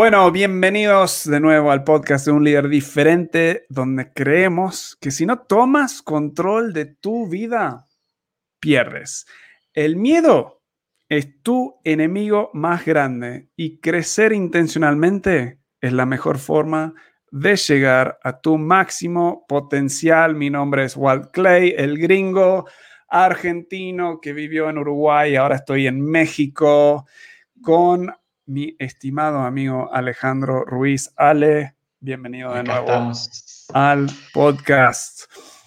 Bueno, bienvenidos de nuevo al podcast de un líder diferente, donde creemos que si no tomas control de tu vida, pierdes. El miedo es tu enemigo más grande y crecer intencionalmente es la mejor forma de llegar a tu máximo potencial. Mi nombre es Walt Clay, el gringo argentino que vivió en Uruguay, ahora estoy en México con mi estimado amigo Alejandro Ruiz. Ale, bienvenido de nuevo al podcast.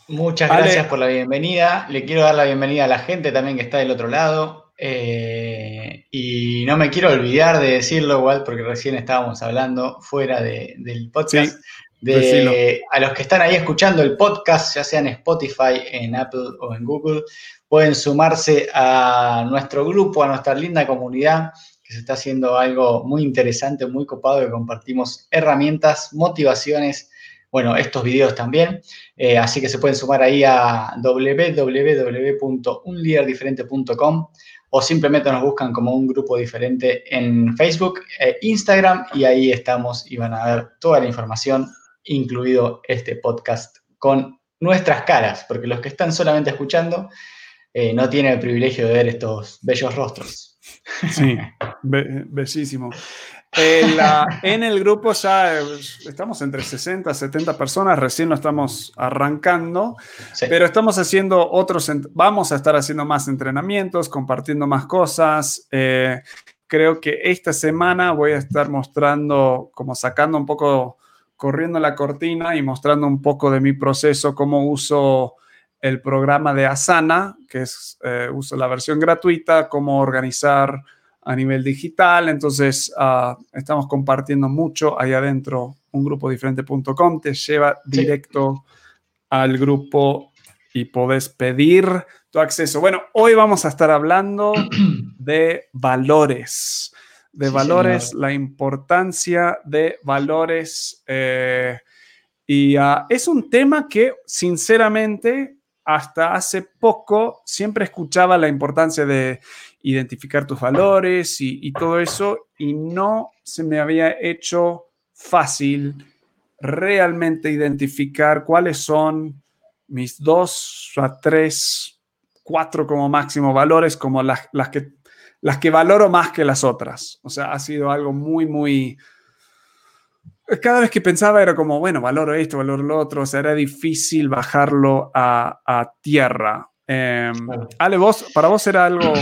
Muchas gracias por la bienvenida. Le quiero dar la bienvenida a la gente también que está del otro lado. Eh, y no me quiero olvidar de decirlo, igual, porque recién estábamos hablando fuera del podcast. de, a los que están ahí escuchando el podcast, ya sea en Spotify, en Apple o en Google, pueden sumarse a nuestro grupo, a nuestra linda comunidad se está haciendo algo muy interesante, muy copado, que compartimos herramientas, motivaciones, bueno, estos videos también. Eh, así que se pueden sumar ahí a www.unliderdiferente.com o simplemente nos buscan como un grupo diferente en Facebook e Instagram y ahí estamos y van a ver toda la información, incluido este podcast con nuestras caras, porque los que están solamente escuchando eh, no tienen el privilegio de ver estos bellos rostros. Sí, bellísimo. En, el grupo ya eh, estamos entre 60 70 personas, recién lo estamos arrancando, pero estamos haciendo otros, vamos a estar haciendo más entrenamientos, compartiendo más cosas. Eh, creo que esta semana voy a estar mostrando, como sacando un poco, corriendo la cortina y mostrando un poco de mi proceso, cómo uso el programa de Asana, que es, eh, uso la versión gratuita, cómo organizar a nivel digital. Entonces, ah, estamos compartiendo mucho ahí adentro. Un grupo diferente.com te lleva directo al grupo y podés pedir tu acceso. Bueno, hoy vamos a estar hablando de valores, de valores, la importancia de valores. Eh, y ah, es un tema que, sinceramente, hasta hace poco siempre escuchaba la importancia de identificar tus valores y, todo eso y no se me había hecho fácil realmente identificar cuáles son mis dos a tres, cuatro como máximo valores, como las, las, que, las que valoro más que las otras. O sea, ha sido algo muy, muy cada vez que pensaba era como, bueno, valoro esto, valoro lo otro, o sea, era difícil bajarlo a, tierra. Em, Ale, vos, ¿para vos era algo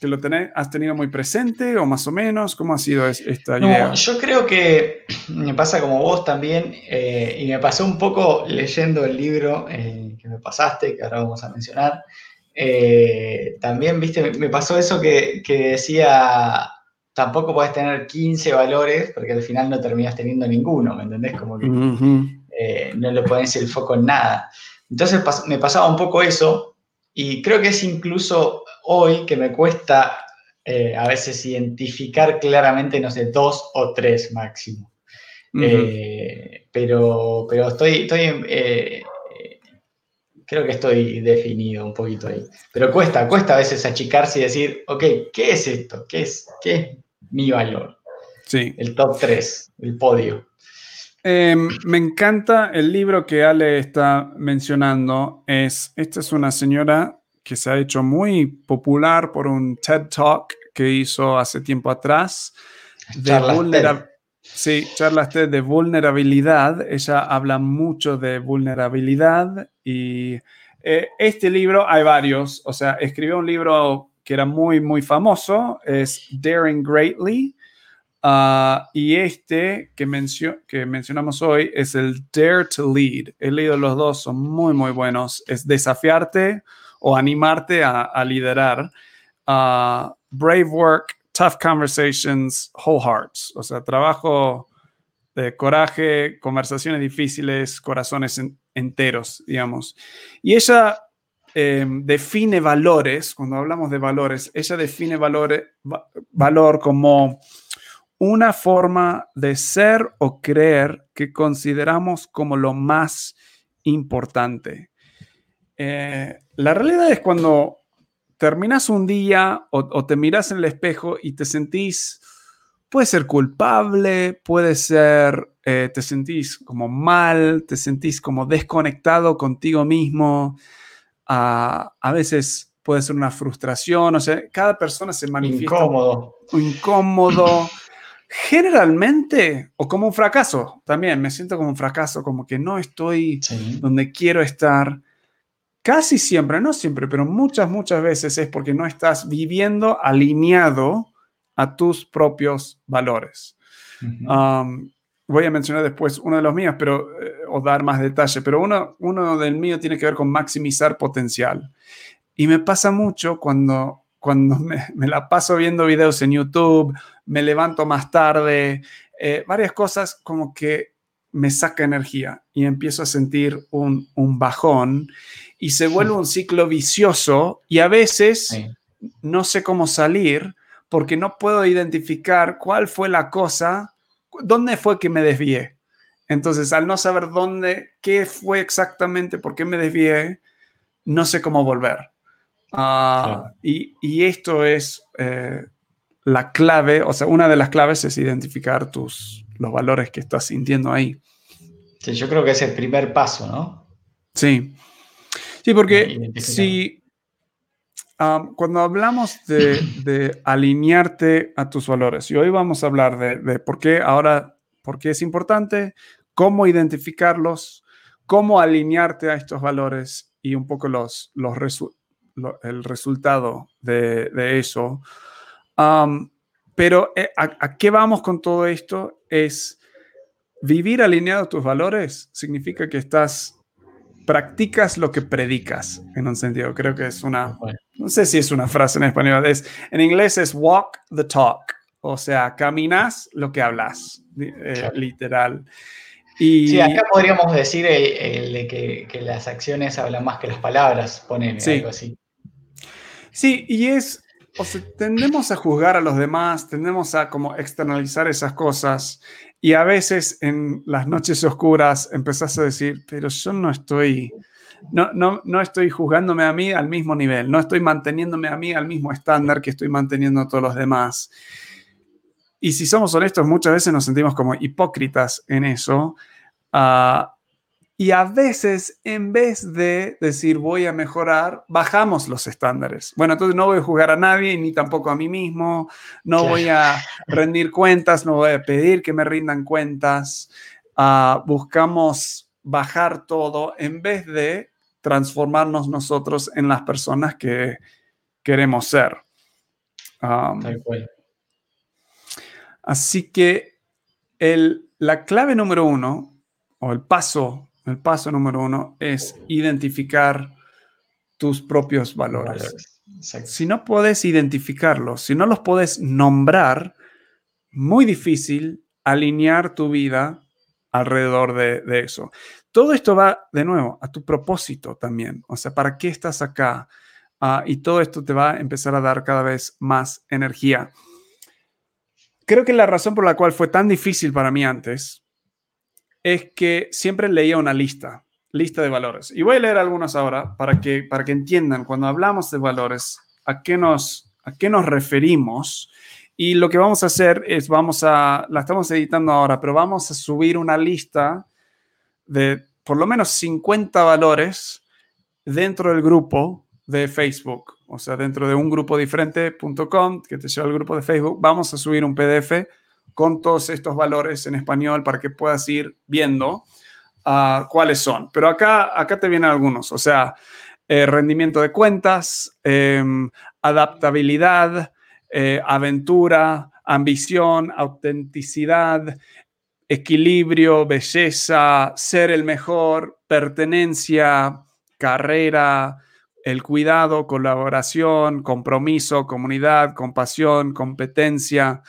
que lo tenés, has tenido muy presente o más o menos? ¿Cómo ha sido esta idea? Yo creo que me pasa como vos también, eh, y me pasó un poco leyendo el libro eh, que me pasaste, que ahora vamos a mencionar. Eh, también, viste, me pasó eso que, que decía tampoco puedes tener 15 valores porque al final no terminas teniendo ninguno, ¿me entendés? Como que eh, no le pones el foco en nada. Entonces me pasaba un poco eso y creo que es incluso hoy que me cuesta eh, a veces identificar claramente, no sé, dos o tres máximo. Eh, pero, pero estoy, estoy creo que estoy definido un poquito ahí. Pero cuesta, cuesta a veces achicarse y decir, ok, ¿qué es esto? ¿Qué es, qué mi valor. Sí. El top 3, el podio. Em, me encanta el libro que Ale está mencionando. Es, esta es una señora que se ha hecho muy popular por un TED Talk que hizo hace tiempo atrás. De vulnerabilidad. Sí, charlas TED de vulnerabilidad. Ella habla mucho de vulnerabilidad y eh, este libro, hay varios, o sea, escribió un libro que era muy, muy famoso, es Daring Greatly. Ah, y este que, que mencionamos hoy es el Dare to Lead. He leído los dos, son muy, muy buenos. Es desafiarte o animarte a, liderar. Ah, brave Work, Tough Conversations, Whole Hearts. O sea, trabajo de coraje, conversaciones difíciles, corazones enteros, digamos. Y ella Em, define valores, cuando hablamos de valores, ella define valor como una forma de ser o creer que consideramos como lo más importante. Eh, la realidad es cuando terminas un día o, te miras en el espejo y te sentís puede ser culpable, puede ser, eh, te sentís como mal, te sentís como desconectado contigo mismo, a veces puede ser una frustración, o sea, cada persona se manifiesta. Incómodo. Incómodo. Generalmente, o como un fracaso también, me siento como un fracaso, como que no estoy donde quiero estar. Casi siempre, no siempre, pero muchas, muchas veces es porque no estás viviendo alineado a tus propios valores. Um, voy a mencionar después uno de los míos, pero, eh, o dar más detalle, pero uno, uno del mío tiene que ver con maximizar potencial. Y me pasa mucho cuando, cuando me, la paso viendo videos en YouTube, me levanto más tarde, eh, varias cosas como que me saca energía y empiezo a sentir un, bajón y se vuelve un ciclo vicioso y a veces no sé cómo salir porque no puedo identificar cuál fue la cosa, dónde fue que me desvié. Entonces, al no saber dónde, qué fue exactamente, por qué me desvié, no sé cómo volver. Ah, y, esto es eh, la clave, o sea, una de las claves es identificar tus, los valores que estás sintiendo ahí. Sí, yo creo que es el primer paso, ¿no? Sí. Sí, porque si cuando hablamos de, alinearte a tus valores, y hoy vamos a hablar de, por qué ahora, por qué es importante, cómo identificarlos, cómo alinearte a estos valores y un poco los, los, el resultado de, eso. pero eh, ¿a, qué vamos con todo esto? Es vivir alineado a tus valores significa que estás, practicas lo que predicas, en un sentido. Creo que es una, no sé si es una frase en español, es, en inglés es walk the talk, o sea, caminas lo que hablas, eh, literal. Y, sí, acá podríamos decir eh, que, las acciones hablan más que las palabras, ponen algo así. Sí, y es, o sea, tendemos a juzgar a los demás, tendemos a como externalizar esas cosas y a veces en las noches oscuras empezás a decir, pero yo no estoy, no, no, no estoy juzgándome a mí al mismo nivel, no estoy manteniéndome a mí al mismo estándar que estoy manteniendo a todos los demás. Y si somos honestos, muchas veces nos sentimos como hipócritas en eso. Uh, y a veces, en vez de decir voy a mejorar, bajamos los estándares. Bueno, entonces no voy a jugar a nadie, ni tampoco a mí mismo, no voy a rendir cuentas, no voy a pedir que me rindan cuentas. Ah, buscamos bajar todo en vez de transformarnos nosotros en las personas que queremos ser. así que el, la clave número uno, o el paso el paso número uno es identificar tus propios valores. Si no puedes identificarlos, si no los puedes nombrar, muy difícil alinear tu vida alrededor de, eso. Todo esto va, de nuevo, a tu propósito también. O sea, ¿para qué estás acá? Ah, y todo esto te va a empezar a dar cada vez más energía. Creo que la razón por la cual fue tan difícil para mí antes es que siempre leía una lista, lista de valores. Y voy a leer algunos ahora para que, para que entiendan cuando hablamos de valores, a qué, nos, a qué nos referimos. Y lo que vamos a hacer es, vamos a, la estamos editando ahora, pero vamos a subir una lista de por lo menos 50 valores dentro del grupo de Facebook. O sea, dentro de un grupo diferente.com que te lleva al grupo de Facebook, vamos a subir un PDF con todos estos valores en español para que puedas ir viendo uh, cuáles son. Pero acá, acá te vienen algunos, o sea, eh, rendimiento de cuentas, em, adaptabilidad, eh, aventura, ambición, autenticidad, equilibrio, belleza, ser el mejor, pertenencia, carrera, el cuidado, colaboración, compromiso, comunidad, compasión, competencia,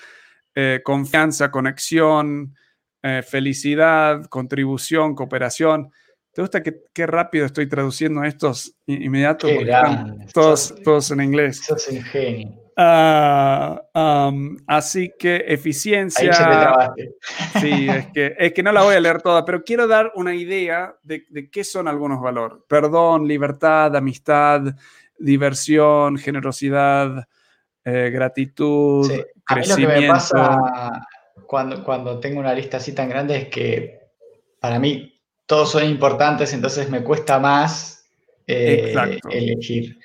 eh, confianza, conexión, eh, felicidad, contribución, cooperación. ¿Te gusta que, qué rápido estoy traduciendo estos inmediatos? todos, todos en inglés. Es Ah, así que eficiencia. sí, es que, es que no la voy a leer toda, pero quiero dar una idea de, de qué son algunos valores. Perdón, libertad, amistad, diversión, generosidad, eh, gratitud, sí. A mí lo que me pasa cuando, cuando tengo una lista así tan grande es que para mí todos son importantes, entonces me cuesta más eh, elegir.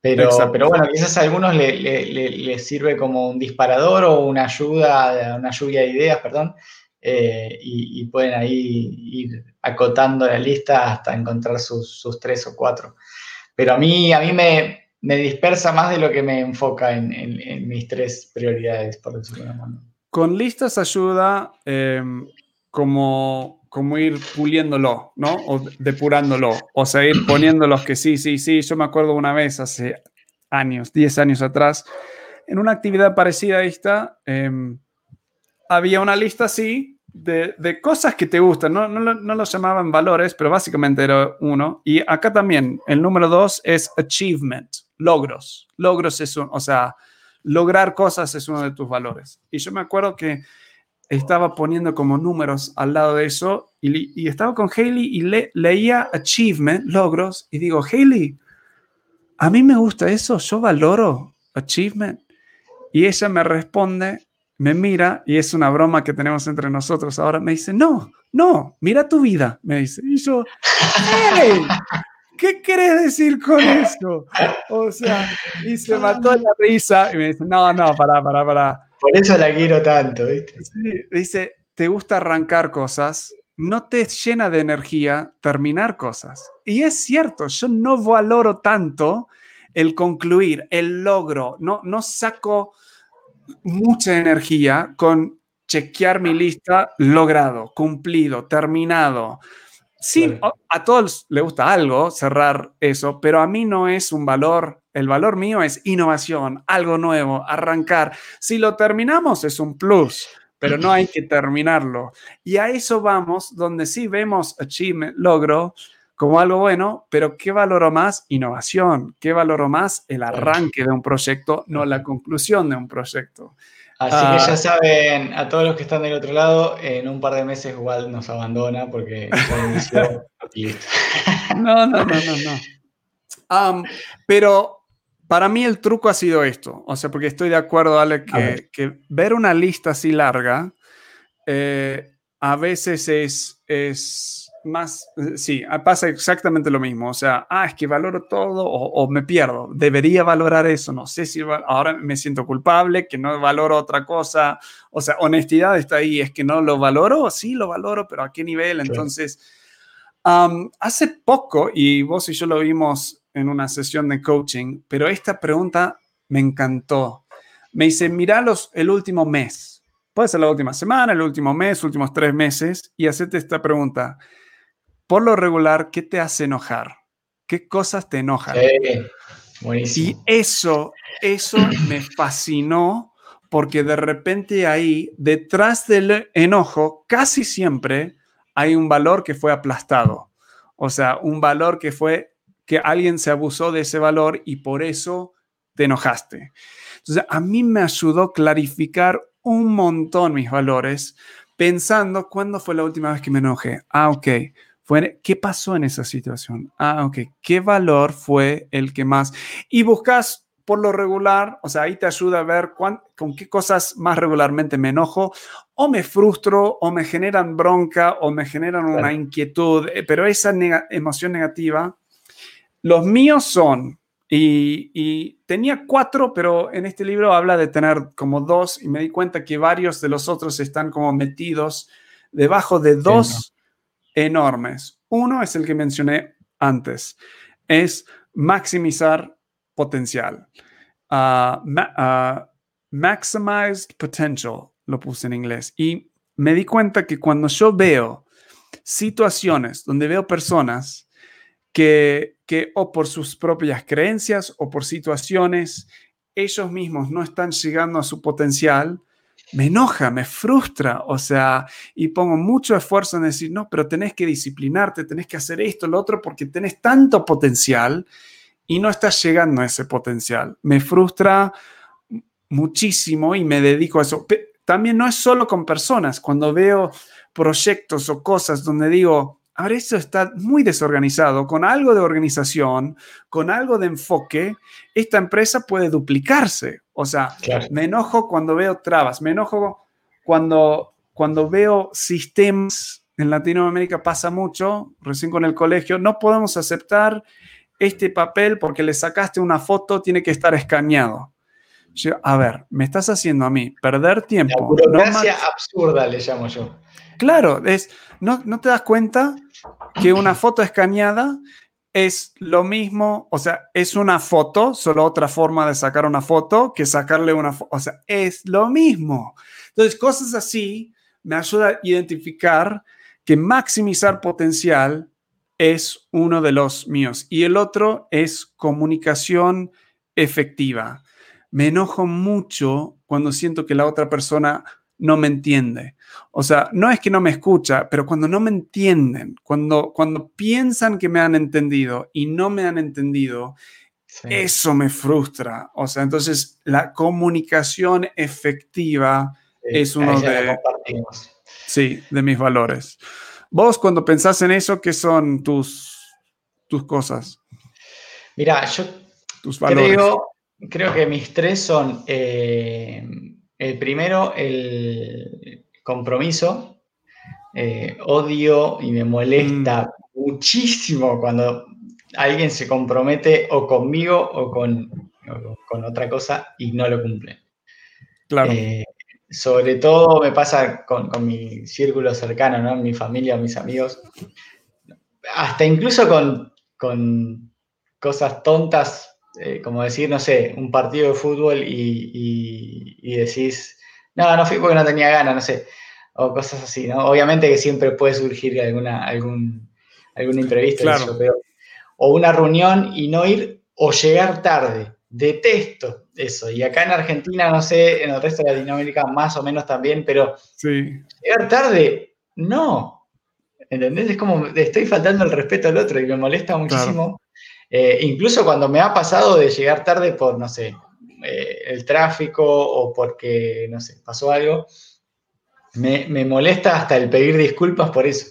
Pero, pero bueno, quizás a algunos les le, sirve como un disparador o una ayuda, una lluvia de ideas, perdón, eh, y, pueden ahí ir acotando la lista hasta encontrar sus, tres o cuatro. Pero a mí, a mí me, me dispersa más de lo que me enfoca en, mis tres prioridades, por decirlo de alguna Con listas ayuda em, como, como ir puliéndolo, ¿no? O depurándolo, o sea, ir poniéndolos que sí, sí, sí. Yo me acuerdo una vez hace años, 10 años atrás, en una actividad parecida a esta, em, había una lista así de, de, cosas que te gustan. No, no, no lo llamaban valores, pero básicamente era uno. Y acá también, el número dos es achievement, logros. Logros es un, o sea, lograr cosas es uno de tus valores. Y yo me acuerdo que estaba poniendo como números al lado de eso y, estaba con Hailey y le, leía achievement, logros, y digo, Hailey, a mí me gusta eso, yo valoro achievement. Y ella me responde, me mira, y es una broma que tenemos entre nosotros ahora, me dice, no, no, mira tu vida, me dice. Y yo, hey, ¿qué quieres decir con eso? O sea, y se mató la risa y me dice, no, no, para, para, para por eso la quiero tanto, ¿viste? dice, te gusta arrancar cosas, no te llena de energía terminar cosas. Y es cierto, yo no valoro tanto el concluir, el logro, no, no saco mucha energía con chequear mi lista logrado, cumplido, terminado. Sí, a todos les gusta algo, cerrar eso, pero a mí no es un valor el valor mío es innovación, algo nuevo, arrancar. Si lo terminamos es un plus, pero no hay que terminarlo. Y a eso vamos, donde sí vemos achievement, logro, como algo bueno, pero ¿qué valoro más? Innovación. ¿Qué valoro más? El arranque de un proyecto, no la conclusión de un proyecto. Así que ah. ya saben, a todos los que están del otro lado, en un par de meses igual nos abandona porque No, no, no, no, no. pero para mí el truco ha sido esto, o sea, porque estoy de acuerdo, Ale, que, que ver una lista así larga eh, a veces es, es más, sí, pasa exactamente lo mismo, o sea, ah, es que valoro todo o, me pierdo, debería valorar eso, no sé si ahora me siento culpable, que no valoro otra cosa, o sea, honestidad está ahí, es que no lo valoro, sí lo valoro, pero a qué nivel, entonces... hace poco, y vos y yo lo vimos en una sesión de coaching, pero esta pregunta me encantó. Me dice, mira los, el último mes. Puede ser la última semana, el último mes, últimos tres meses, y hacete esta pregunta. Por lo regular, ¿qué te hace enojar? ¿Qué cosas te enojan? Y eso, eso me fascinó porque de repente ahí, detrás del enojo, casi siempre hay un valor que fue aplastado. O sea, un valor que fue que alguien se abusó de ese valor y por eso te enojaste. Entonces, a mí me ayudó clarificar un montón mis valores pensando cuándo fue la última vez que me enojé. Ah, ok. Fue, ¿Qué pasó en esa situación? Ah, ok. ¿Qué valor fue el que más? Y buscas por lo regular, o sea, ahí te ayuda a ver con qué cosas más regularmente me enojo, o me frustro, o me generan bronca, o me generan una inquietud, eh, pero esa emoción negativa los míos son, y, tenía cuatro, pero en este libro habla de tener como dos, y me di cuenta que varios de los otros están como metidos debajo de dos enormes. Uno es el que mencioné antes, es maximizar potencial. Uh, maximized potential, lo puse en inglés. Y me di cuenta que cuando yo veo situaciones donde veo personas que, que o por sus propias creencias o por situaciones, ellos mismos no están llegando a su potencial, me enoja, me frustra, o sea, y pongo mucho esfuerzo en decir, no, pero tenés que disciplinarte, tenés que hacer esto, lo otro, porque tenés tanto potencial y no estás llegando a ese potencial. Me frustra muchísimo y me dedico a eso. También no es solo con personas, cuando veo proyectos o cosas donde digo, a ver, esto está muy desorganizado, con algo de organización, con algo de enfoque, esta empresa puede duplicarse. O sea, me enojo cuando veo trabas, me enojo cuando, cuando veo sistemas, en Latinoamérica pasa mucho, recién con el colegio, no podemos aceptar este papel porque le sacaste una foto, tiene que estar escaneado. A ver, me estás haciendo a mí perder tiempo. La burocracia absurda le llamo yo. Claro, es, no, no te das cuenta que una foto escaneada es lo mismo, o sea, es una foto, solo otra forma de sacar una foto que sacarle una foto, o sea, es lo mismo. Entonces, cosas así me ayuda a identificar que maximizar potencial es uno de los míos y el otro es comunicación efectiva. Me enojo mucho cuando siento que la otra persona no me entiende. O sea, no es que no me escucha, pero cuando no me entienden, cuando, cuando piensan que me han entendido y no me han entendido, eso me frustra. O sea, entonces la comunicación efectiva es uno de, sí, de mis valores. Vos cuando pensás en eso, ¿qué son tus, tus cosas? Mira, yo tus Creo, creo que mis tres son eh, el primero, el compromiso. Eh, odio y me molesta mm. muchísimo cuando alguien se compromete o conmigo o con, con otra cosa y no lo cumple. Claro. Eh, sobre todo me pasa con, mi círculo cercano, ¿no? Mi familia, mis amigos. Hasta incluso con, con cosas tontas eh, como decir, no sé, un partido de fútbol y, decís, no, no fui porque no tenía ganas, no sé, o cosas así, ¿no? Obviamente que siempre puede surgir alguna, algún, algún imprevisto, o una reunión y no ir o llegar tarde. Detesto eso. Y acá en Argentina, no sé, en el resto de Latinoamérica más o menos también, pero llegar tarde, no. ¿Entendés? Es como estoy faltando el respeto al otro y me molesta muchísimo. Eh, incluso cuando me ha pasado de llegar tarde por, no sé, eh, el tráfico o porque, no sé, pasó algo, me, molesta hasta el pedir disculpas por eso.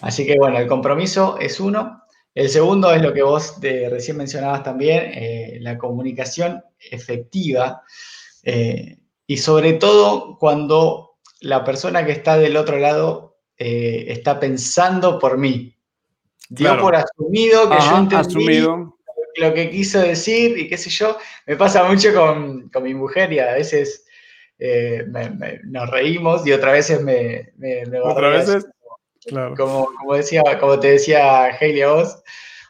Así que bueno, el compromiso es uno. El segundo es lo que vos de, recién mencionabas también, eh, la comunicación efectiva. y sobre todo cuando la persona que está del otro lado está pensando por mí dio por asumido que yo entendí lo que quiso decir y qué sé yo. Me pasa mucho con, mi mujer y a veces eh, nos reímos y otras veces me... me, ¿Otras veces? Claro. Como, como, decía, como te decía Hailey a vos,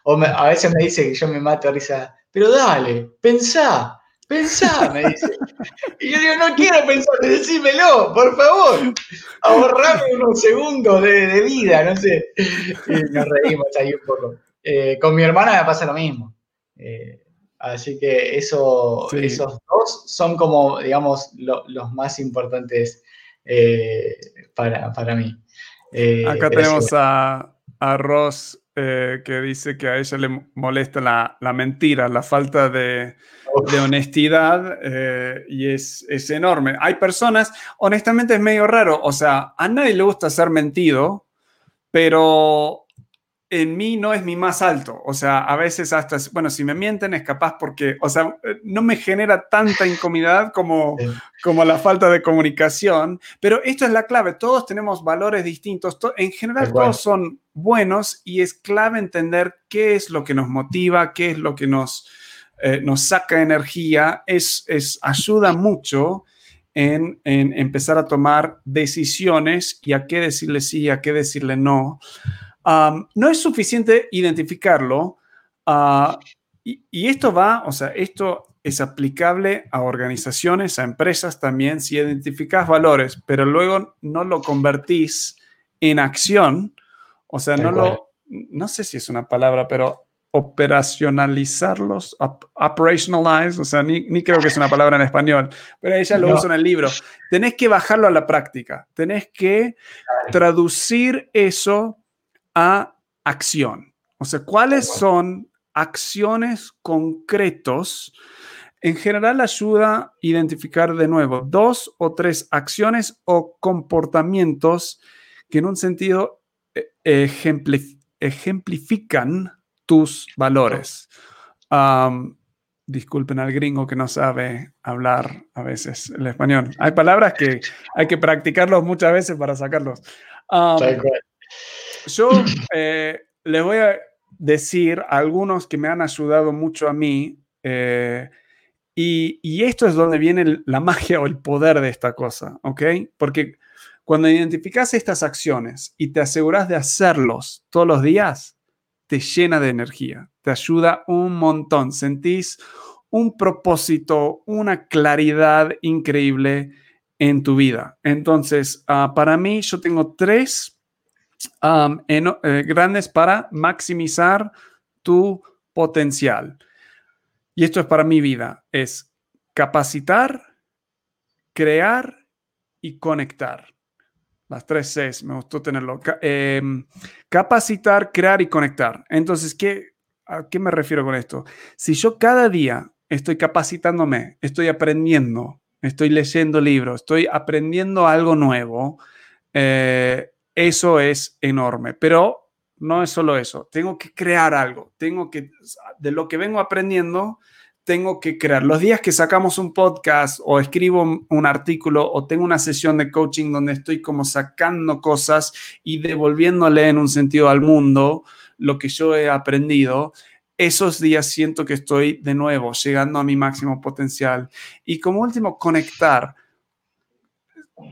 o a veces me dice que yo me mato a risa, pero dale, pensá, Pensá, me dice. Y yo digo, no quiero pensar, decímelo, por favor. Ahorrame unos segundos de, vida, no sé. Y nos reímos ahí un poco. Eh, con mi hermana me pasa lo mismo. Eh, así que eso, esos dos son como, digamos, los más importantes eh, para, mí. Acá tenemos a, a Ross que dice que a ella le molesta la, la mentira, la falta de, de honestidad eh, y es, es, enorme. Hay personas, honestamente es medio raro, o sea, a nadie le gusta ser mentido, pero en mí no es mi más alto. O sea, a veces hasta, bueno, si me mienten es capaz porque, o sea, no me genera tanta incomodidad como, como la falta de comunicación, pero esto es la clave, todos tenemos valores distintos, en general todos son buenos y es clave entender qué es lo que nos motiva, qué es lo que nos eh, nos saca energía, es, es ayuda mucho en, empezar a tomar decisiones y a qué decirle sí y a qué decirle no. no es suficiente identificarlo ah, y, y, esto va, o sea, esto es aplicable a organizaciones, a empresas también, si identificas valores, pero luego no lo convertís en acción, o sea, no lo, no sé si es una palabra, pero operacionalizarlos, operationalize, o sea, ni, creo que es una palabra en español, pero ella lo usa en el libro. Tenés que bajarlo a la práctica, tenés que traducir eso a acción. O sea, ¿cuáles son acciones concretos? En general ayuda a identificar de nuevo dos o tres acciones o comportamientos que en un sentido ejemplifican tus valores. disculpen al gringo que no sabe hablar a veces el español. Hay palabras que hay que practicarlos muchas veces para sacarlos. yo eh, les voy a decir algunos que me han ayudado mucho a mí. Eh, y, y, esto es donde viene la magia o el poder de esta cosa, ¿ok? Porque cuando identificas estas acciones y te aseguras de hacerlos todos los días, te llena de energía, te ayuda un montón, sentís un propósito, una claridad increíble en tu vida. Entonces, ah, para mí, yo tengo tres eh, grandes para maximizar tu potencial. Y esto es para mi vida, es capacitar, crear y conectar. Las tres Cs, me gustó tenerlo. Em, capacitar, crear y conectar. Entonces, ¿qué, ¿a qué me refiero con esto? Si yo cada día estoy capacitándome, estoy aprendiendo, estoy leyendo libros, estoy aprendiendo algo nuevo, eh, eso es enorme. Pero no es solo eso, tengo que crear algo, tengo que, de lo que vengo aprendiendo, tengo que crear. Los días que sacamos un podcast o escribo un artículo o tengo una sesión de coaching donde estoy como sacando cosas y devolviéndole en un sentido al mundo lo que yo he aprendido, esos días siento que estoy de nuevo llegando a mi máximo potencial. Y como último, conectar.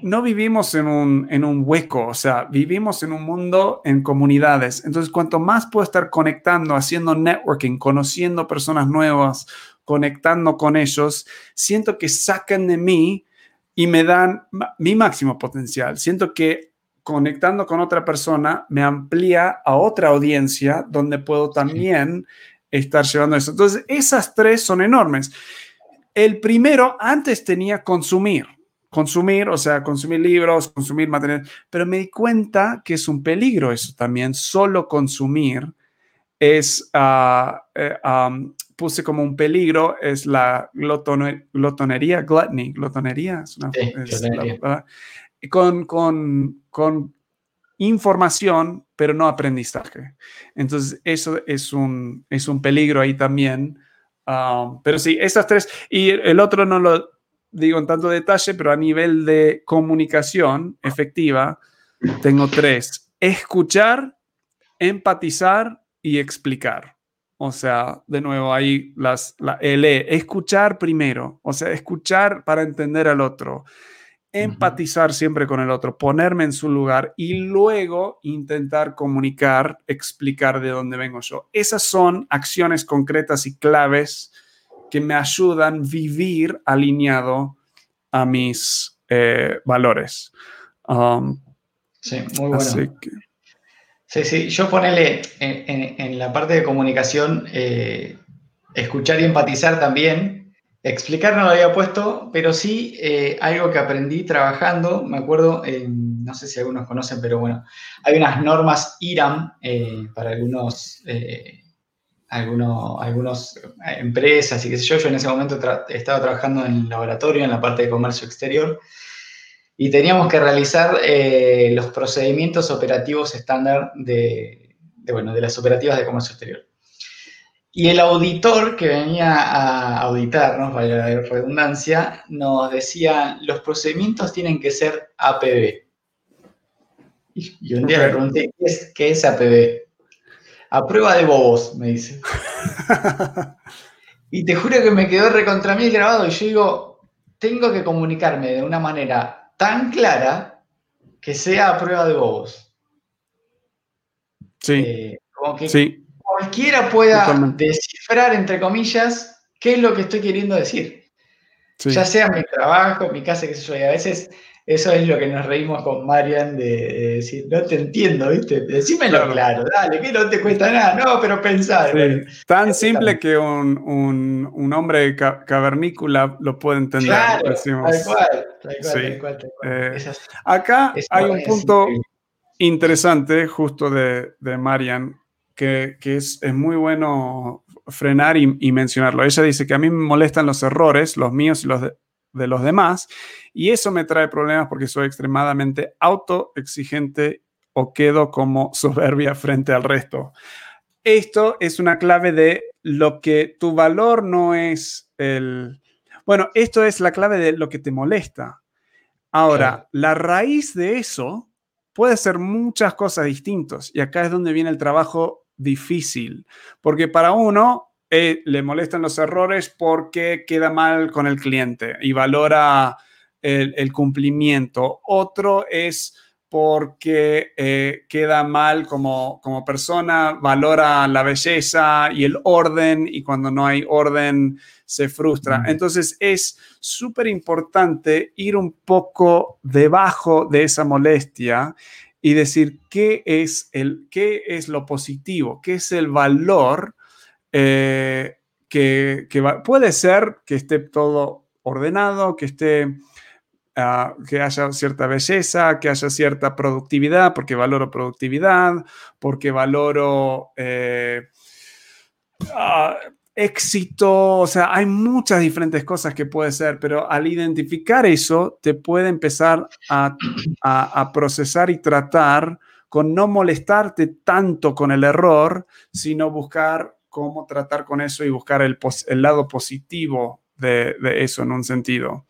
No vivimos en un, en un hueco, o sea, vivimos en un mundo en comunidades. Entonces, cuanto más puedo estar conectando, haciendo networking, conociendo personas nuevas, conectando con ellos, siento que sacan de mí y me dan mi máximo potencial. Siento que conectando con otra persona me amplía a otra audiencia donde puedo también estar llevando eso. Entonces, esas tres son enormes. El primero, antes tenía consumir, consumir, o sea, consumir libros, consumir material, pero me di cuenta que es un peligro eso también, solo consumir es, ah, eh, puse como un peligro es la glotonería, gluttony, glotonería, es una, con, con, con, información, pero no aprendizaje. Entonces, eso es un, es un peligro ahí también. Um, pero sí, esas tres, y el otro no lo digo en tanto detalle, pero a nivel de comunicación efectiva, tengo tres. Escuchar, empatizar y explicar. O sea, de nuevo, ahí las, la, el e, escuchar primero, o sea, escuchar para entender al otro, empatizar siempre con el otro, ponerme en su lugar y luego intentar comunicar, explicar de dónde vengo yo. Esas son acciones concretas y claves que me ayudan a vivir alineado a mis eh, valores. Um, sí, muy bueno. Sí, sí, yo ponele en, la parte de comunicación, eh, escuchar y empatizar también. Explicar no lo había puesto, pero sí eh, algo que aprendí trabajando, me acuerdo, no sé si algunos conocen, pero bueno, hay unas normas IRAM para algunos, algunos, algunos empresas y qué sé yo. Yo en ese momento estaba trabajando en el laboratorio, en la parte de comercio exterior, y teníamos que realizar eh, los procedimientos operativos estándar de, bueno, de las operativas de comercio exterior. Y el auditor que venía a auditarnos, vaya la redundancia, nos decía, los procedimientos tienen que ser APB. Y, un día le pregunté, ¿qué es, ¿qué es APB? A prueba de bobos, me dice. y te juro que me quedó recontra mí grabado y yo digo, tengo que comunicarme de una manera tan clara que sea a prueba de bobos. Sí. Eh, como que cualquiera pueda descifrar, entre comillas, qué es lo que estoy queriendo decir. Ya sea mi trabajo, mi casa, qué sé yo, y a veces eso es lo que nos reímos con Marian de, decir, no te entiendo, ¿viste? Decímelo claro, dale, que no te cuesta nada, no, pero pensá. Tan simple que un, hombre cavernícola lo puede entender. Claro, tal cual, tal cual, eh, acá hay un punto interesante justo de, de Marian, que, es, muy bueno frenar y, y mencionarlo. Ella dice que a mí me molestan los errores, los míos y los de, de los demás y eso me trae problemas porque soy extremadamente autoexigente o quedo como soberbia frente al resto. Esto es una clave de lo que tu valor no es el... Bueno, esto es la clave de lo que te molesta. Ahora, la raíz de eso puede ser muchas cosas distintas y acá es donde viene el trabajo difícil, porque para uno eh, le molestan los errores porque queda mal con el cliente y valora el, cumplimiento. Otro es porque eh, queda mal como, como persona, valora la belleza y el orden y cuando no hay orden se frustra. Entonces es súper importante ir un poco debajo de esa molestia y decir qué es, el, qué es lo positivo, qué es el valor eh, que, puede ser que esté todo ordenado, que esté... Ah, que haya cierta belleza, que haya cierta productividad, porque valoro productividad, porque valoro eh, ah, éxito, o sea, hay muchas diferentes cosas que puede ser, pero al identificar eso, te puede empezar a, procesar y tratar con no molestarte tanto con el error, sino buscar cómo tratar con eso y buscar el, lado positivo de, eso en un sentido.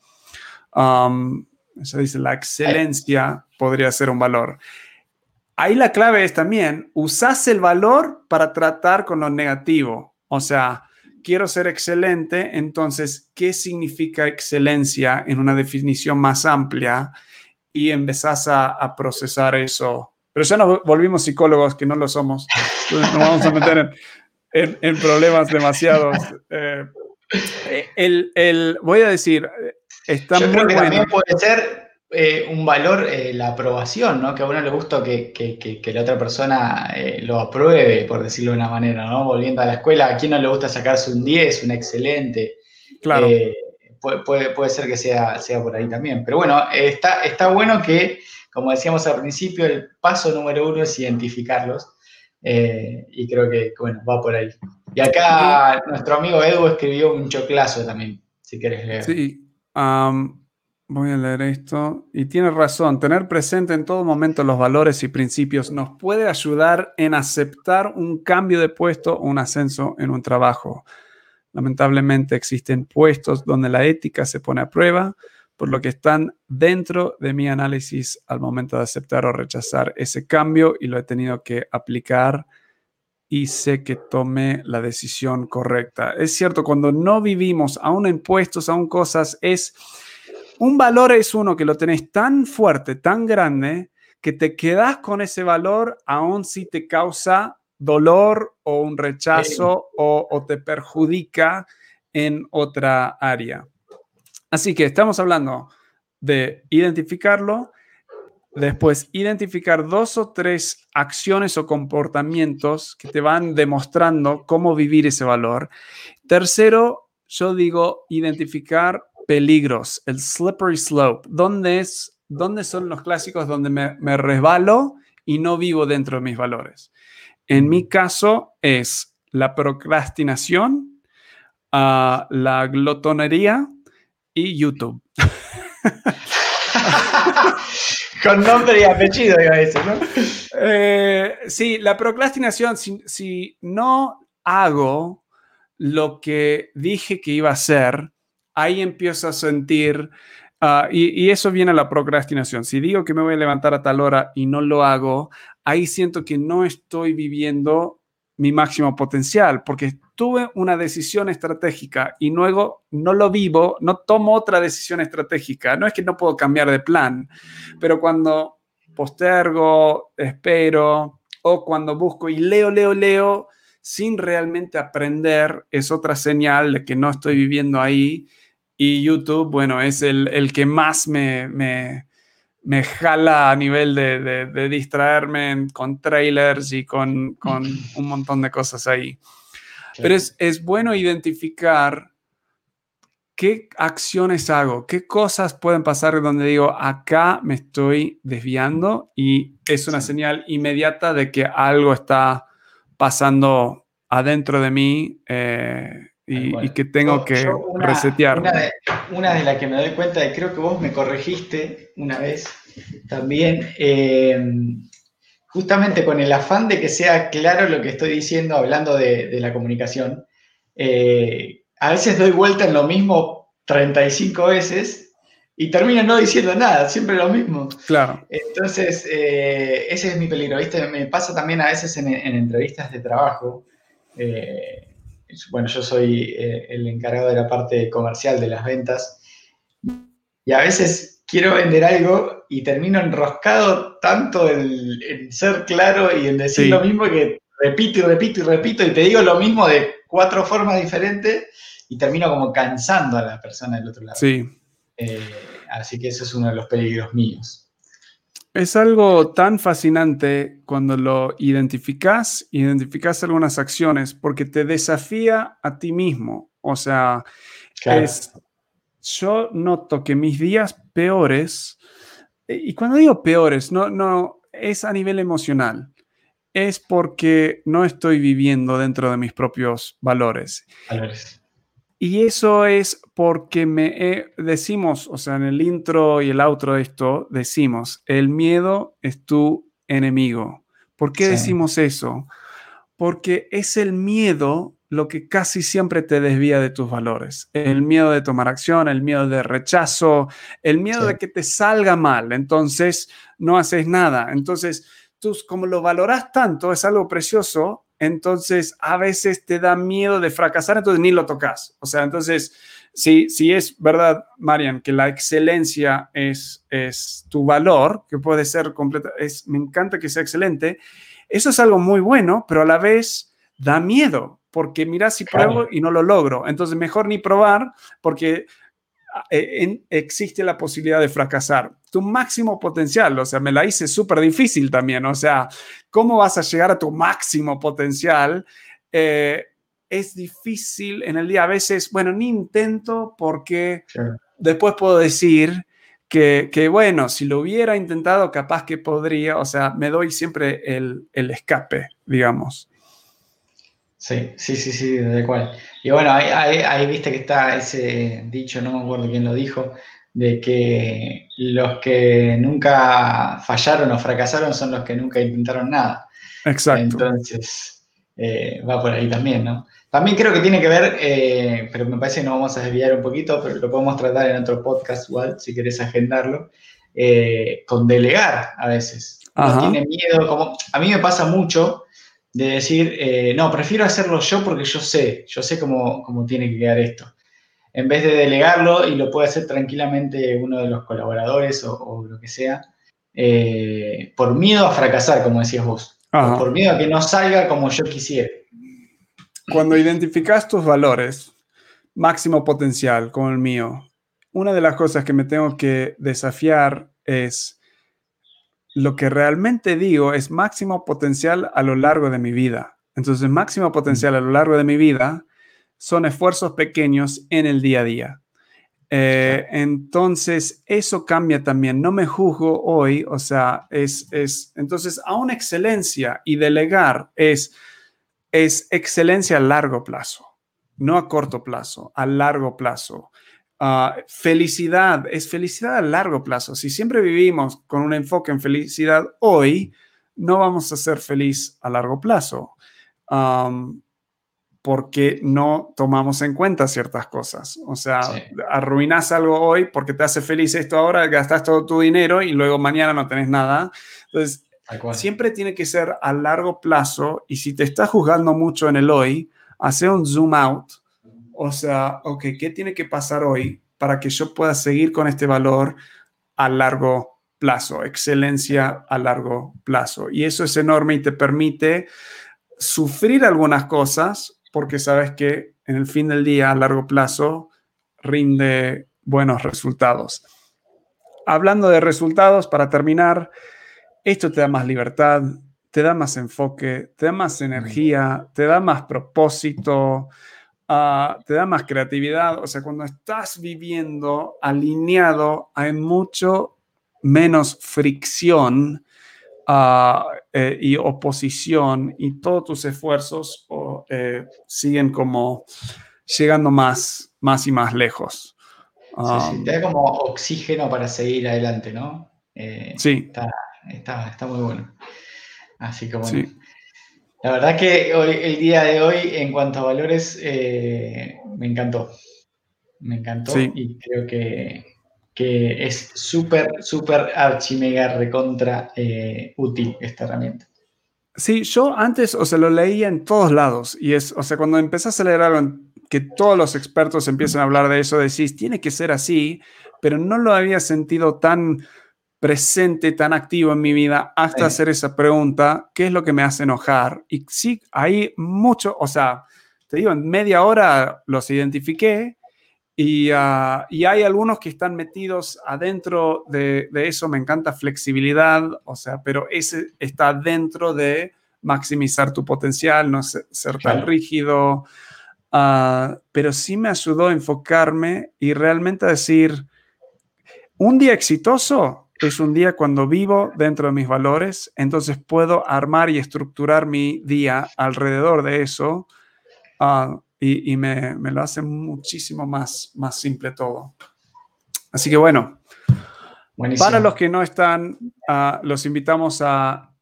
Um, se dice, la excelencia podría ser un valor. Ahí la clave es también, usas el valor para tratar con lo negativo. O sea, quiero ser excelente, entonces, ¿qué significa excelencia en una definición más amplia? Y empezás a, procesar eso. Pero ya nos volvimos psicólogos, que no lo somos. Entonces nos vamos a meter en, problemas demasiados. Eh, el, el, voy a decir, está muy bueno. También puede ser eh, un valor eh, la aprobación, ¿no? Que a uno le gusta que, que, la otra persona eh, lo apruebe, por decirlo de una manera, ¿no? Volviendo a la escuela, ¿a quién no le gusta sacarse un 10, un excelente? Claro. Puede, puede, ser que sea, sea por ahí también. Pero bueno, está, está bueno que, como decíamos al principio, el paso número uno es identificarlos. y creo que, bueno, va por ahí. Y acá nuestro amigo Edu escribió un choclazo también, si quieres leer. Sí. Voy a leer esto. Y tiene razón, tener presente en todo momento los valores y principios nos puede ayudar en aceptar un cambio de puesto o un ascenso en un trabajo. Lamentablemente existen puestos donde la ética se pone a prueba, por lo que están dentro de mi análisis al momento de aceptar o rechazar ese cambio y lo he tenido que aplicar y sé que tomé la decisión correcta. Es cierto, cuando no vivimos aún en puestos, aún cosas, es un valor es uno que lo tenés tan fuerte, tan grande, que te quedas con ese valor aun si te causa dolor o un rechazo o, te perjudica en otra área. Así que estamos hablando de identificarlo, después identificar dos o tres acciones o comportamientos que te van demostrando cómo vivir ese valor. Tercero, yo digo identificar peligros, el slippery slope, ¿dónde, es, dónde son los clásicos donde me, resbalo y no vivo dentro de mis valores? En mi caso es la procrastinación, ah, la glotonería y YouTube. Con nombre y apellido, a decir, ¿no? Eh, sí, la procrastinación, si, si, no hago lo que dije que iba a hacer, ahí empiezo a sentir, ah, y, eso viene a la procrastinación. Si digo que me voy a levantar a tal hora y no lo hago, ahí siento que no estoy viviendo mi máximo potencial, porque tuve una decisión estratégica y luego no lo vivo, no tomo otra decisión estratégica. No es que no puedo cambiar de plan, pero cuando postergo, espero, o cuando busco y leo, leo, leo, sin realmente aprender, es otra señal de que no estoy viviendo ahí y YouTube, bueno, es el, que más me, me, jala a nivel de, distraerme con trailers y con, un montón de cosas ahí. Pero es, es bueno identificar qué acciones hago, qué cosas pueden pasar donde digo, acá me estoy desviando y es una señal inmediata de que algo está pasando adentro de mí eh, y, que tengo que resetear. Una de, las que me doy cuenta, y creo que vos me corregiste una vez también, eh, justamente con el afán de que sea claro lo que estoy diciendo hablando de, la comunicación, eh, a veces doy vuelta en lo mismo 35 veces y termino no diciendo nada, siempre lo mismo. Claro. Entonces, eh, ese es mi peligro, ¿viste? Me pasa también a veces en, entrevistas de trabajo. Eh, bueno, yo soy el encargado de la parte comercial de las ventas y a veces quiero vender algo y termino enroscado tanto en, ser claro y en decir lo mismo que repito y repito y repito y te digo lo mismo de cuatro formas diferentes y termino como cansando a la persona del otro lado. Sí. Eh, así que eso es uno de los peligros míos. Es algo tan fascinante cuando lo identificas, identificas algunas acciones porque te desafía a ti mismo. O sea, es, yo noto que mis días peores, eh, y cuando digo peores, no, no, es a nivel emocional, es porque no estoy viviendo dentro de mis propios valores. Y eso es porque me decimos, o sea, en el intro y el outro de esto, decimos, el miedo es tu enemigo. ¿Por qué decimos eso? Porque es el miedo lo que casi siempre te desvía de tus valores. El miedo de tomar acción, el miedo de rechazo, el miedo de que te salga mal. Entonces, no haces nada. Entonces, tú como lo valoras tanto, es algo precioso, entonces a veces te da miedo de fracasar, entonces ni lo tocas. O sea, entonces, si, si es verdad, Marian, que la excelencia es, es tu valor, que puede ser completa, es, me encanta que sea excelente, eso es algo muy bueno, pero a la vez da miedo porque mira si pruebo y no lo logro. Entonces, mejor ni probar porque eh, existe la posibilidad de fracasar. Tu máximo potencial, o sea, me la hice súper difícil también, o sea, ¿cómo vas a llegar a tu máximo potencial? Eh, es difícil en el día, a veces, bueno, ni intento porque después puedo decir que, que, bueno, si lo hubiera intentado, capaz que podría, o sea, me doy siempre el, el escape, digamos. Sí, sí, sí, sí, de cual. Y bueno, ahí, viste que está ese dicho, no me acuerdo quién lo dijo, de que los que nunca fallaron o fracasaron son los que nunca intentaron nada. Exacto. Entonces, eh, va por ahí también, ¿no? También creo que tiene que ver, eh, pero me parece que nos vamos a desviar un poquito, pero lo podemos tratar en otro podcast igual, si querés agendarlo, eh, con delegar a veces. Tiene miedo, como a mí me pasa mucho de decir, eh, no, prefiero hacerlo yo porque yo sé, yo sé cómo, tiene que quedar esto. En vez de delegarlo y lo puede hacer tranquilamente uno de los colaboradores o, lo que sea, eh, por miedo a fracasar, como decías vos, por miedo a que no salga como yo quisiera. Cuando identificas tus valores, máximo potencial, como el mío, una de las cosas que me tengo que desafiar es lo que realmente digo es máximo potencial a lo largo de mi vida. Entonces, máximo potencial a lo largo de mi vida son esfuerzos pequeños en el día a día. Eh, entonces, eso cambia también. No me juzgo hoy, o sea, es, es, entonces, a una excelencia y delegar es, es excelencia a largo plazo, no a corto plazo, a largo plazo. Ah, felicidad es felicidad a largo plazo. Si siempre vivimos con un enfoque en felicidad hoy, no vamos a ser feliz a largo plazo porque no tomamos en cuenta ciertas cosas. O sea, arruinas algo hoy porque te hace feliz esto ahora, gastas todo tu dinero y luego mañana no tenés nada. Entonces, siempre tiene que ser a largo plazo y si te estás juzgando mucho en el hoy, hace un zoom out o sea, ok, ¿qué tiene que pasar hoy para que yo pueda seguir con este valor a largo plazo? Excelencia a largo plazo. Y eso es enorme y te permite sufrir algunas cosas porque sabes que en el fin del día a largo plazo rinde buenos resultados. Hablando de resultados, para terminar, esto te da más libertad, te da más enfoque, te da más energía, te da más propósito, Ah, te da más creatividad. O sea, cuando estás viviendo alineado, hay mucho menos fricción ah, eh, y oposición y todos tus esfuerzos eh, siguen como llegando más, más y más lejos. sí, te da como oxígeno para seguir adelante, ¿no? Eh, sí. Está, está, está muy bueno. Así como... La verdad que hoy, el día de hoy, en cuanto a valores, eh, me encantó. Me encantó y creo que, es súper, súper archimega recontra eh, útil esta herramienta. Sí, yo antes, o sea, lo leía en todos lados y es, o sea, cuando empezás a leer algo que todos los expertos empiezan a hablar de eso, decís, tiene que ser así, pero no lo había sentido tan presente, tan activo en mi vida hasta hacer esa pregunta, ¿qué es lo que me hace enojar? Y sí, hay mucho, o sea, te digo, en media hora los identifiqué y, ah, y hay algunos que están metidos adentro de, de, eso, me encanta flexibilidad, o sea, pero ese está dentro de maximizar tu potencial, no ser, tan rígido, uh, pero sí me ayudó a enfocarme y realmente a decir, un día exitoso es un día cuando vivo dentro de mis valores, entonces puedo armar y estructurar mi día alrededor de eso uh, y, y me, me, lo hace muchísimo más, más simple todo. Así que bueno, para los que no están, uh, los invitamos a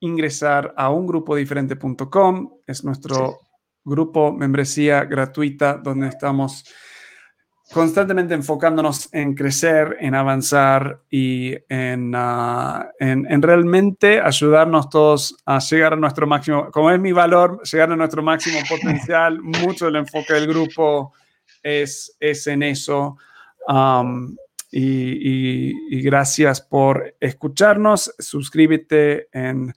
ingresar a ungrupodiferente.com, es nuestro sí. grupo membresía gratuita donde estamos constantemente enfocándonos en crecer, en avanzar y en, uh, en, en, realmente ayudarnos todos a llegar a nuestro máximo, como es mi valor, llegar a nuestro máximo potencial. Mucho del enfoque del grupo es, es en eso. Um, y, y, y, gracias por escucharnos. Suscríbete en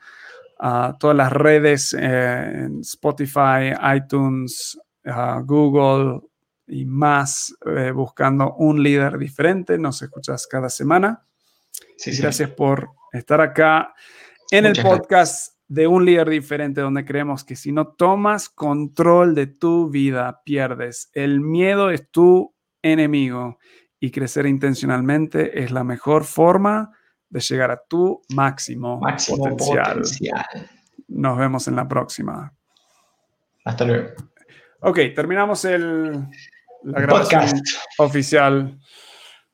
uh, todas las redes, eh, en Spotify, iTunes, uh, Google, y más eh, buscando un líder diferente. Nos escuchas cada semana. Sí, sí. Gracias por estar acá en Muchas el podcast gracias. de un líder diferente, donde creemos que si no tomas control de tu vida, pierdes. El miedo es tu enemigo y crecer intencionalmente es la mejor forma de llegar a tu máximo, máximo potencial. potencial. Nos vemos en la próxima. Hasta luego. Ok, terminamos el, la grabación Podcast. oficial.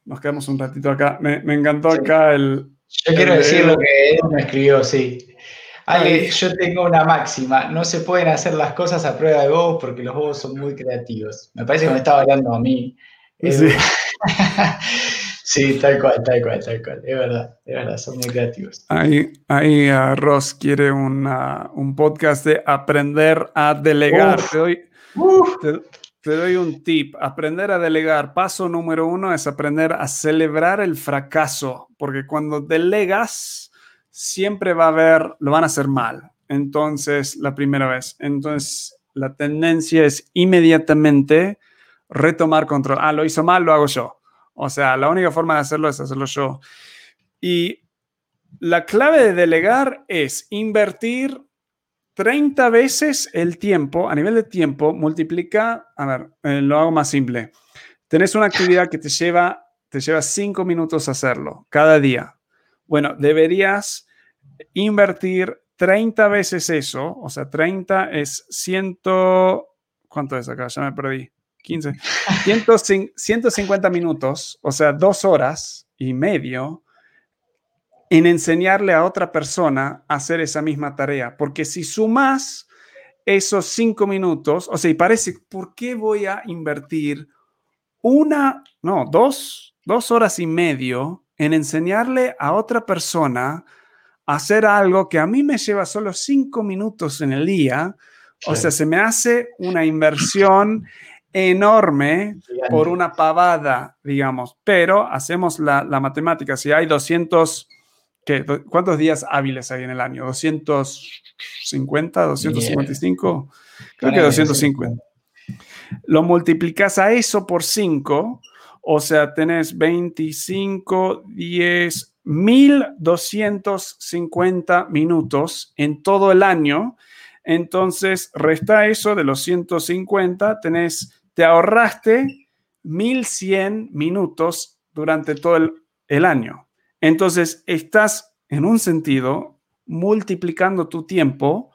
Nos quedamos un ratito acá. Me, me encantó sí. acá el. Yo el quiero de... decir lo que él me escribió, sí. Ale, yo tengo una máxima, no se pueden hacer las cosas a prueba de voz porque los bobos son muy creativos. Me parece que me estaba hablando a mí. Sí. sí, tal cual, tal cual, tal cual. Es verdad, es verdad, son muy creativos. Ahí, ahí uh, Ross quiere una, un podcast de aprender a delegar. Uf, te doy, te, te doy un tip. Aprender a delegar. Paso número uno es aprender a celebrar el fracaso, porque cuando delegas, siempre va a haber, lo van a hacer mal. Entonces, la primera vez. Entonces, la tendencia es inmediatamente retomar control. Ah, lo hizo mal, lo hago yo. O sea, la única forma de hacerlo es hacerlo yo. Y la clave de delegar es invertir 30 veces el tiempo, a nivel de tiempo, multiplica, a ver, eh, lo hago más simple. Tenés una actividad que te lleva, te lleva 5 minutos hacerlo cada día. Bueno, deberías invertir 30 veces eso, o sea, 30 es 100, ¿cuánto es acá? Ya me perdí. 15. 100, 150 minutos, o sea, dos horas y medio en enseñarle a otra persona a hacer esa misma tarea. Porque si sumas esos cinco minutos, o sea, y parece, ¿por qué voy a invertir una, no, dos, dos horas y medio en enseñarle a otra persona a hacer algo que a mí me lleva solo cinco minutos en el día? Sí. O sea, se me hace una inversión enorme por una pavada, digamos, pero hacemos la, la matemática. Si hay 200 ¿Qué, ¿Cuántos días hábiles hay en el año? ¿250? ¿255? Yeah. Creo que 250. Lo multiplicas a eso por 5, o sea, tenés 25, 10, 1250 minutos en todo el año. Entonces, resta eso de los 150, tenés, te ahorraste 1100 minutos durante todo el, el año. Entonces, estás en un sentido multiplicando tu tiempo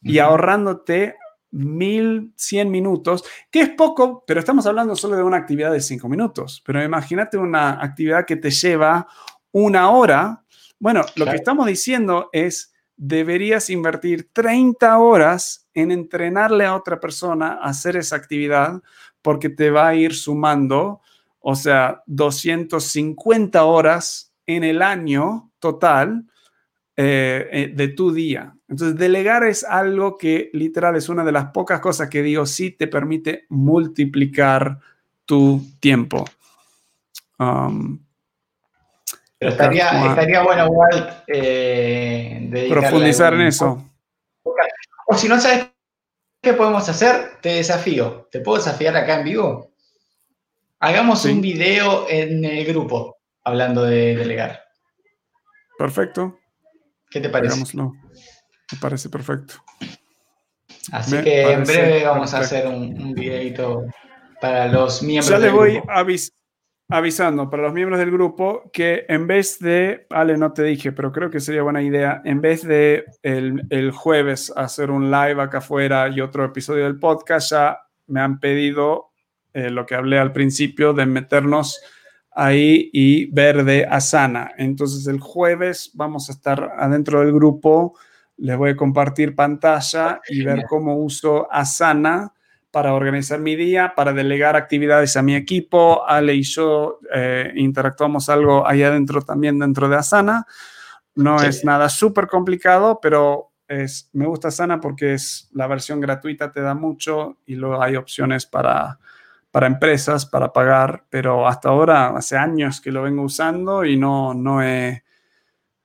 y ahorrándote 1100 minutos, que es poco, pero estamos hablando solo de una actividad de 5 minutos. Pero imagínate una actividad que te lleva una hora. Bueno, lo que estamos diciendo es deberías invertir 30 horas en entrenarle a otra persona a hacer esa actividad porque te va a ir sumando, o sea, 250 horas en el año total eh, eh, de tu día. Entonces, delegar es algo que literal es una de las pocas cosas que Dios sí te permite multiplicar tu tiempo. Um, pero estaría, estaría bueno, Walt, eh, profundizar en eso. O si no sabes qué podemos hacer, te desafío. ¿Te puedo desafiar acá en vivo? Hagamos un video en el grupo hablando de delegar. Perfecto. ¿Qué te parece? Hagámoslo. Me parece perfecto. Así que en breve vamos a hacer un, un videito para los miembros. Ya le voy avisando para los miembros del grupo que en vez de, Ale, no te dije, pero creo que sería buena idea, en vez de el, jueves hacer un live acá afuera y otro episodio del podcast, ya me han pedido eh, lo que hablé al principio de meternos ahí y ver de Asana. Entonces el jueves vamos a estar adentro del grupo, les voy a compartir pantalla y ver cómo uso Asana para organizar mi día, para delegar actividades a mi equipo. Ale y yo eh, interactuamos algo ahí adentro también dentro de Asana. No es nada súper complicado, pero es, me gusta Asana porque es la versión gratuita, te da mucho y luego hay opciones para, para empresas para pagar, pero hasta ahora hace años que lo vengo usando y no, no, he,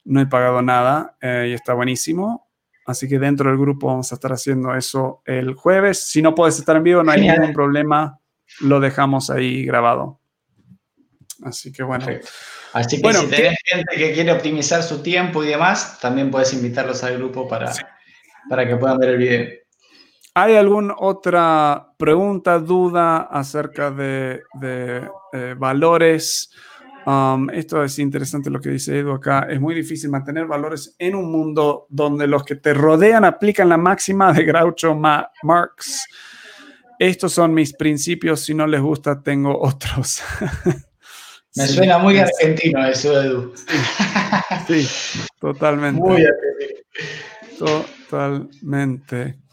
no he pagado nada eh, y está buenísimo. Así que dentro del grupo vamos a estar haciendo eso el jueves. Si no puedes estar en vivo, no hay ningún problema. Lo dejamos ahí grabado. Así que bueno. Así que si tenés gente que quiere optimizar su tiempo y demás, también puedes invitarlos al grupo para, para que puedan ver el video. ¿Hay alguna otra pregunta, duda acerca de, eh, valores? Um, esto es interesante lo que dice Edu acá. Es muy difícil mantener valores en un mundo donde los que te rodean aplican la máxima de Groucho Marx. Estos son mis principios. Si no les gusta, tengo otros. Me suena muy argentino eso, Edu. Sí, totalmente. Muy argentino. Totalmente.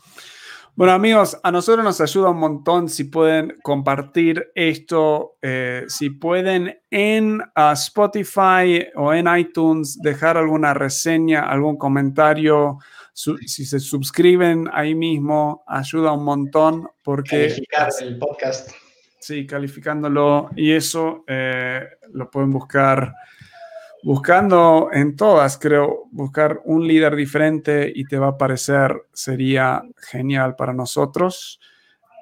Bueno amigos, a nosotros nos ayuda un montón si pueden compartir esto, eh, si pueden en ah, Spotify o en iTunes dejar alguna reseña, algún comentario, si se suscriben ahí mismo, ayuda un montón porque... Calificar el podcast. Sí, calificándolo y eso eh, lo pueden buscar buscando en todas, creo, buscar un líder diferente y te va a parecer, sería genial para nosotros.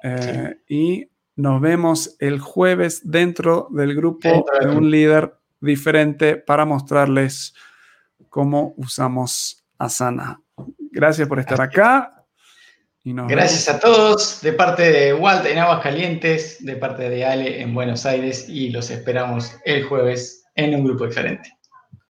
Eh, y nos vemos el jueves dentro del grupo de un líder diferente para mostrarles cómo usamos Asana. Gracias por estar acá. Y Gracias a todos, de parte de Walt en Aguascalientes, de parte de Ale en Buenos Aires y los esperamos el jueves en un grupo diferente.